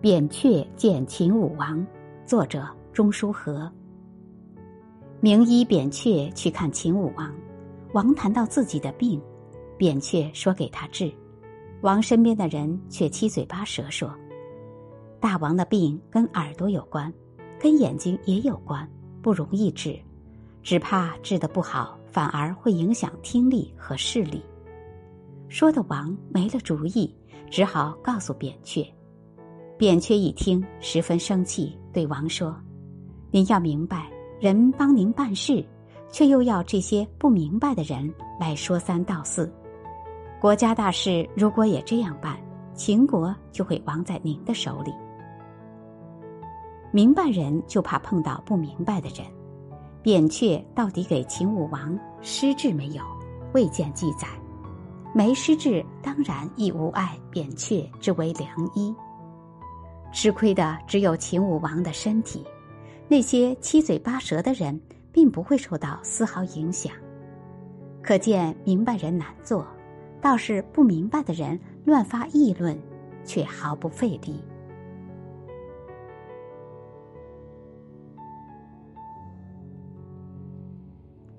扁鹊见秦武王，作者钟书和。名医扁鹊去看秦武王，王谈到自己的病，扁鹊说给他治，王身边的人却七嘴八舌说，大王的病跟耳朵有关，跟眼睛也有关，不容易治，只怕治得不好，反而会影响听力和视力。说的王没了主意，只好告诉扁鹊。扁鹊一听，十分生气，对王说：“您要明白，人帮您办事，却又要这些不明白的人来说三道四。国家大事如果也这样办，秦国就会亡在您的手里。明白人就怕碰到不明白的人。扁鹊到底给秦武王施治没有？未见记载。没施治，当然亦无碍扁鹊之为良医。”吃亏的只有秦武王的身体，那些七嘴八舌的人并不会受到丝毫影响。可见明白人难做，倒是不明白的人乱发议论，却毫不费力。